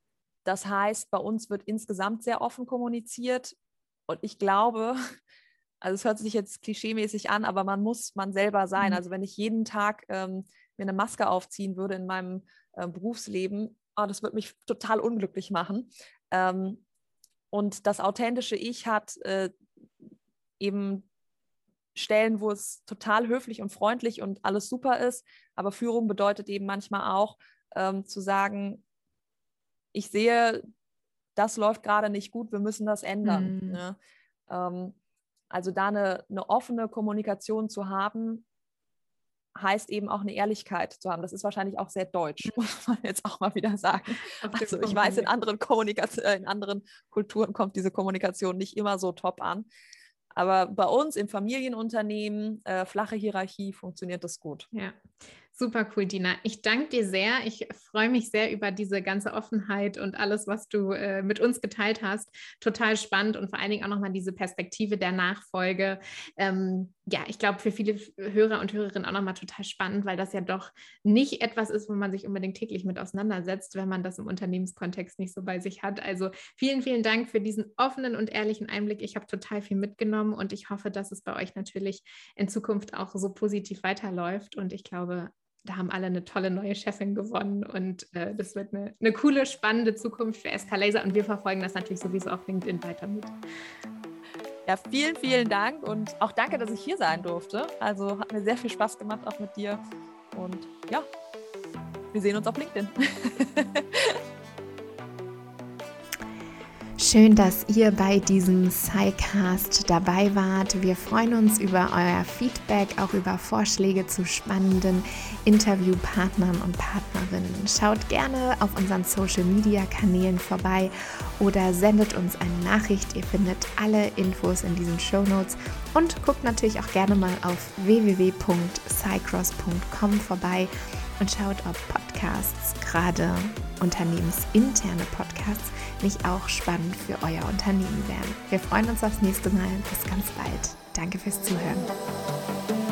das heißt, bei uns wird insgesamt sehr offen kommuniziert und ich glaube, also es hört sich jetzt klischeemäßig an, aber man muss man selber sein. Mhm. Also wenn ich jeden Tag ähm, mir eine Maske aufziehen würde in meinem äh, Berufsleben, oh, das würde mich total unglücklich machen. Ähm, und das authentische Ich hat äh, eben Stellen, wo es total höflich und freundlich und alles super ist. Aber Führung bedeutet eben manchmal auch ähm, zu sagen, ich sehe, das läuft gerade nicht gut, wir müssen das ändern. Mhm. Ne? Ähm, also da eine, eine offene Kommunikation zu haben, heißt eben auch eine Ehrlichkeit zu haben. Das ist wahrscheinlich auch sehr deutsch, muss man jetzt auch mal wieder sagen. Also ich weiß, in anderen, äh, in anderen Kulturen kommt diese Kommunikation nicht immer so top an. Aber bei uns im Familienunternehmen, äh, flache Hierarchie, funktioniert das gut. Ja, Super cool, Dina. Ich danke dir sehr. Ich freue mich sehr über diese ganze Offenheit und alles, was du äh, mit uns geteilt hast. Total spannend und vor allen Dingen auch nochmal diese Perspektive der Nachfolge. Ähm, ja, ich glaube, für viele Hörer und Hörerinnen auch nochmal total spannend, weil das ja doch nicht etwas ist, wo man sich unbedingt täglich mit auseinandersetzt, wenn man das im Unternehmenskontext nicht so bei sich hat. Also vielen, vielen Dank für diesen offenen und ehrlichen Einblick. Ich habe total viel mitgenommen und ich hoffe, dass es bei euch natürlich in Zukunft auch so positiv weiterläuft. Und ich glaube, da haben alle eine tolle neue Chefin gewonnen und äh, das wird eine, eine coole, spannende Zukunft für SK Laser und wir verfolgen das natürlich sowieso auf LinkedIn weiter mit. Ja, vielen, vielen Dank und auch danke, dass ich hier sein durfte. Also hat mir sehr viel Spaß gemacht, auch mit dir. Und ja, wir sehen uns auf LinkedIn. Schön, dass ihr bei diesem SciCast dabei wart. Wir freuen uns über euer Feedback, auch über Vorschläge zu spannenden Interviewpartnern und Partnerinnen. Schaut gerne auf unseren Social Media Kanälen vorbei oder sendet uns eine Nachricht. Ihr findet alle Infos in diesen Show Notes und guckt natürlich auch gerne mal auf www.cycross.com vorbei und schaut, ob Podcasts, gerade unternehmensinterne Podcasts, nicht auch spannend für euer Unternehmen wären. Wir freuen uns aufs nächste Mal. Bis ganz bald. Danke fürs Zuhören.